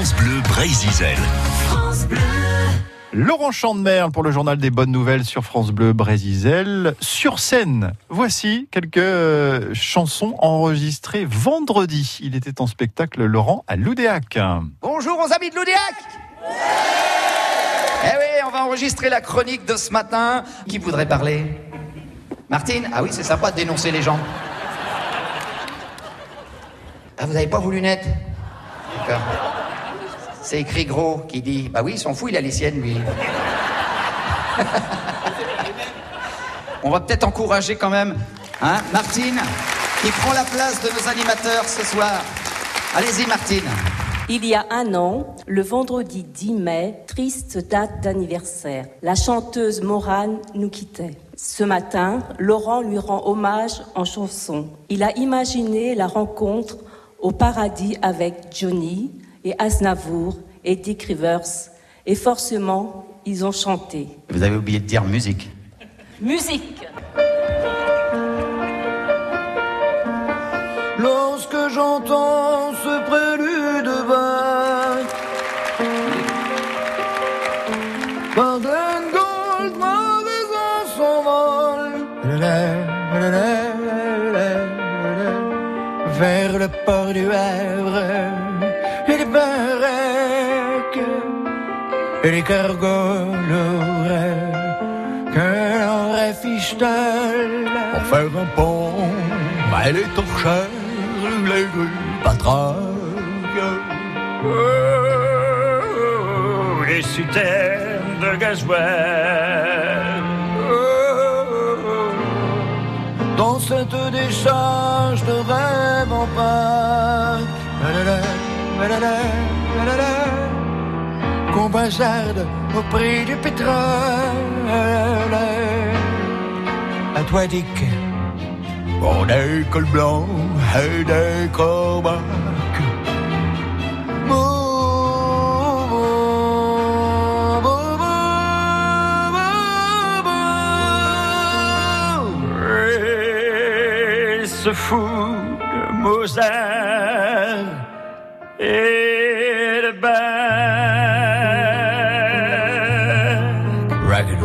France Bleu Brésil. Laurent Chandemerle pour le journal des bonnes nouvelles sur France Bleu Brésil. Sur scène, voici quelques euh, chansons enregistrées vendredi. Il était en spectacle, Laurent, à Loudéac. Bonjour aux amis de Loudéac Eh oui, on va enregistrer la chronique de ce matin. Qui voudrait parler? Martine? Ah oui, c'est sympa de dénoncer les gens. Ah, vous n'avez pas vos lunettes? D'accord. C'est écrit gros qui dit Bah oui, il s'en fout, il a les siennes, lui. On va peut-être encourager quand même, hein, Martine, qui prend la place de nos animateurs ce soir. Allez-y, Martine. Il y a un an, le vendredi 10 mai, triste date d'anniversaire, la chanteuse Morane nous quittait. Ce matin, Laurent lui rend hommage en chanson. Il a imaginé la rencontre au paradis avec Johnny et Aznavour et Dick Rivers. Et forcément, ils ont chanté. Vous avez oublié de dire musique. Musique Lorsque j'entends ce prélude vague Baden Gold, ma raison s'envole Vers le port du Havre Et les baraques Et les cargols Que l'on réfiche-t-elle Pour faire un pont Mais les torchères Les rues patraques Oh, les citernes de gasoil. Oh, Dans cette décharge de rêve en Pâques. Qu'on bazarde au prix du pétrole. À toi, Dick. On est col blanc et des corbacs. De et de Bach. Ragged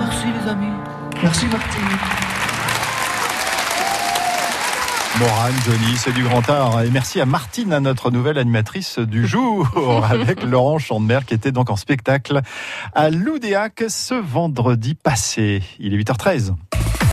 Merci les amis. Merci Martine. Morane, Johnny, c'est du grand art. Et merci à Martine, à notre nouvelle animatrice du jour, avec Laurent Chandemer, qui était donc en spectacle à Loudéac ce vendredi passé. Il est 8h13.